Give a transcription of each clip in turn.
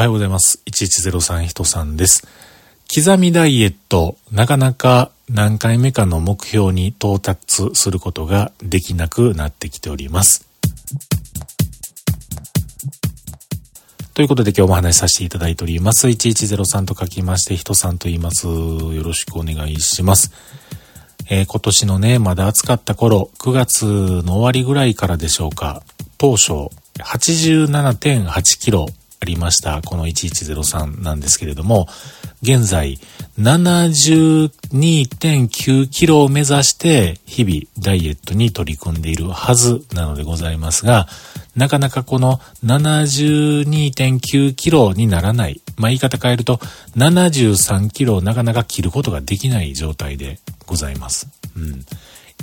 はようございます。1103人さんです。刻みダイエット、なかなか何回目かの目標に到達することができなくなってきております。ということで今日もお話しさせていただいております。1103と書きまして、人さんと言います。よろしくお願いします。えー、今年のね、まだ暑かった頃、9月の終わりぐらいからでしょうか、当初、87.8キロありました、この1103なんですけれども、現在、72.9キロを目指して日々ダイエットに取り組んでいるはずなのでございますが、なかなかこの72.9キロにならない。まあ、言い方変えると、73キロをなかなか切ることができない状態でございます。うん。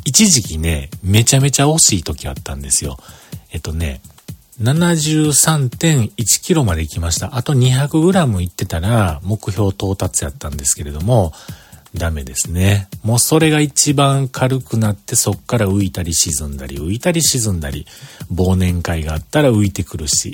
一時期ね、めちゃめちゃ惜しい時あったんですよ。えっとね、73.1キロまで行きました。あと200グラム行ってたら目標到達やったんですけれども、ダメですね。もうそれが一番軽くなってそっから浮いたり沈んだり、浮いたり沈んだり、忘年会があったら浮いてくるし。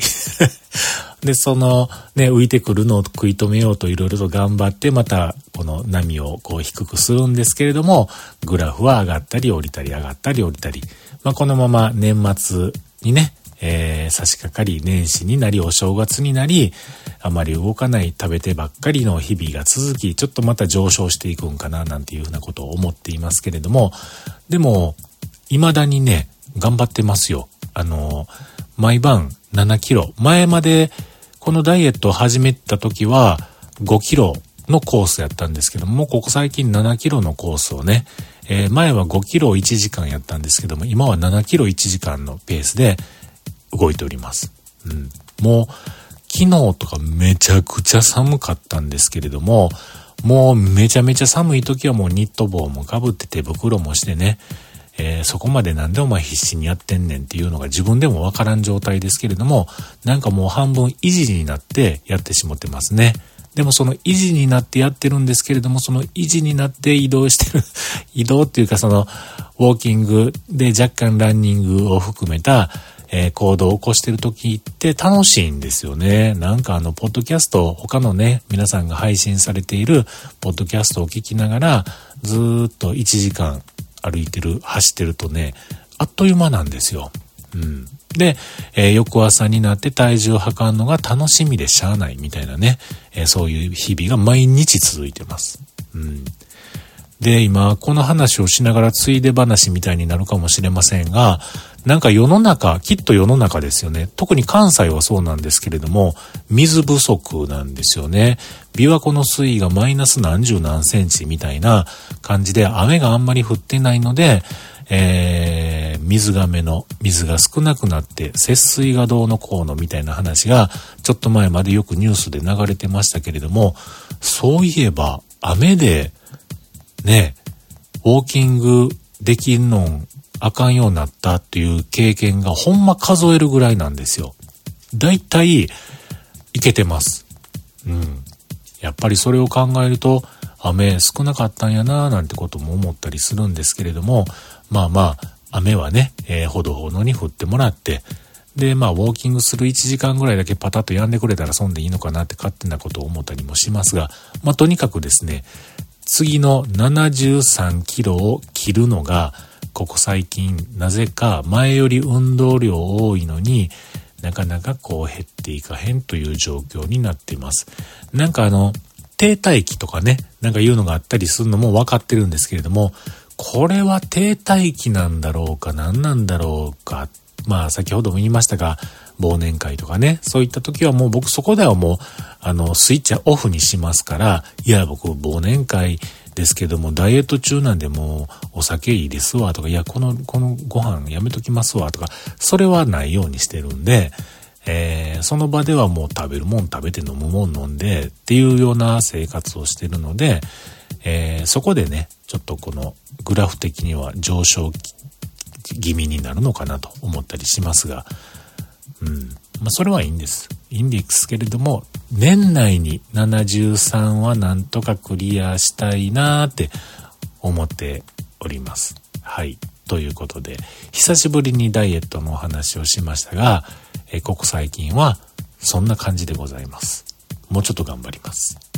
で、そのね、浮いてくるのを食い止めようといろいろと頑張って、またこの波をこう低くするんですけれども、グラフは上がったり降りたり上がったり降りたり、まあ、このまま年末にね、えー、差し掛かり、年始になり、お正月になり、あまり動かない食べてばっかりの日々が続き、ちょっとまた上昇していくんかな、なんていうふうなことを思っていますけれども、でも、未だにね、頑張ってますよ。あの、毎晩7キロ。前まで、このダイエットを始めた時は、5キロのコースやったんですけども、ここ最近7キロのコースをね、えー、前は5キロ1時間やったんですけども、今は7キロ1時間のペースで、動いております。うん。もう、昨日とかめちゃくちゃ寒かったんですけれども、もうめちゃめちゃ寒い時はもうニット帽もかぶって手袋もしてね、えー、そこまでなんでお前必死にやってんねんっていうのが自分でもわからん状態ですけれども、なんかもう半分維持になってやってしまってますね。でもその維持になってやってるんですけれども、その維持になって移動してる 移動っていうかその、ウォーキングで若干ランニングを含めた、えー、行動を起こしてる時って楽しいんですよね。なんかあの、ポッドキャスト、他のね、皆さんが配信されているポッドキャストを聞きながら、ずっと1時間歩いてる、走ってるとね、あっという間なんですよ。うん。で、えー、翌朝になって体重を測るのが楽しみでしゃあないみたいなね、えー、そういう日々が毎日続いてます。うん。で、今、この話をしながらついで話みたいになるかもしれませんが、なんか世の中、きっと世の中ですよね。特に関西はそうなんですけれども、水不足なんですよね。琵琶湖の水位がマイナス何十何センチみたいな感じで、雨があんまり降ってないので、えー、水がめの水が少なくなって節水がどうのこうのみたいな話がちょっと前までよくニュースで流れてましたけれども、そういえば雨でね、ウォーキングできんのんあかんようになったっていう経験がほんま数えるぐらいなんですよ。だいたいいけてます。うん。やっぱりそれを考えると、雨少なかったんやななんてことも思ったりするんですけれども、まあまあ、雨はね、えー、ほどほどに降ってもらって、で、まあ、ウォーキングする1時間ぐらいだけパタッとやんでくれたらそんでいいのかなって勝手なことを思ったりもしますが、まあ、とにかくですね、次の73キロを切るのが、ここ最近、なぜか前より運動量多いのになかなかこう減っていかへんという状況になっています。なんかあの、停滞期とかね、なんかいうのがあったりするのも分かってるんですけれども、これは停滞期なんだろうか何なんだろうか。まあ先ほども言いましたが、忘年会とかね、そういった時はもう僕そこではもう、あの、スイッチはオフにしますから、いや僕忘年会ですけども、ダイエット中なんでもうお酒いいですわとか、いや、この、このご飯やめときますわとか、それはないようにしてるんで、えー、その場ではもう食べるもん食べて飲むもん飲んでっていうような生活をしてるので、えー、そこでね、ちょっとこのグラフ的には上昇気味になるのかなと思ったりしますが、うん。まあ、それはいいんです。いいんですけれども、年内に73はなんとかクリアしたいなーって思っております。はい。ということで、久しぶりにダイエットのお話をしましたが、えここ最近はそんな感じでございます。もうちょっと頑張ります。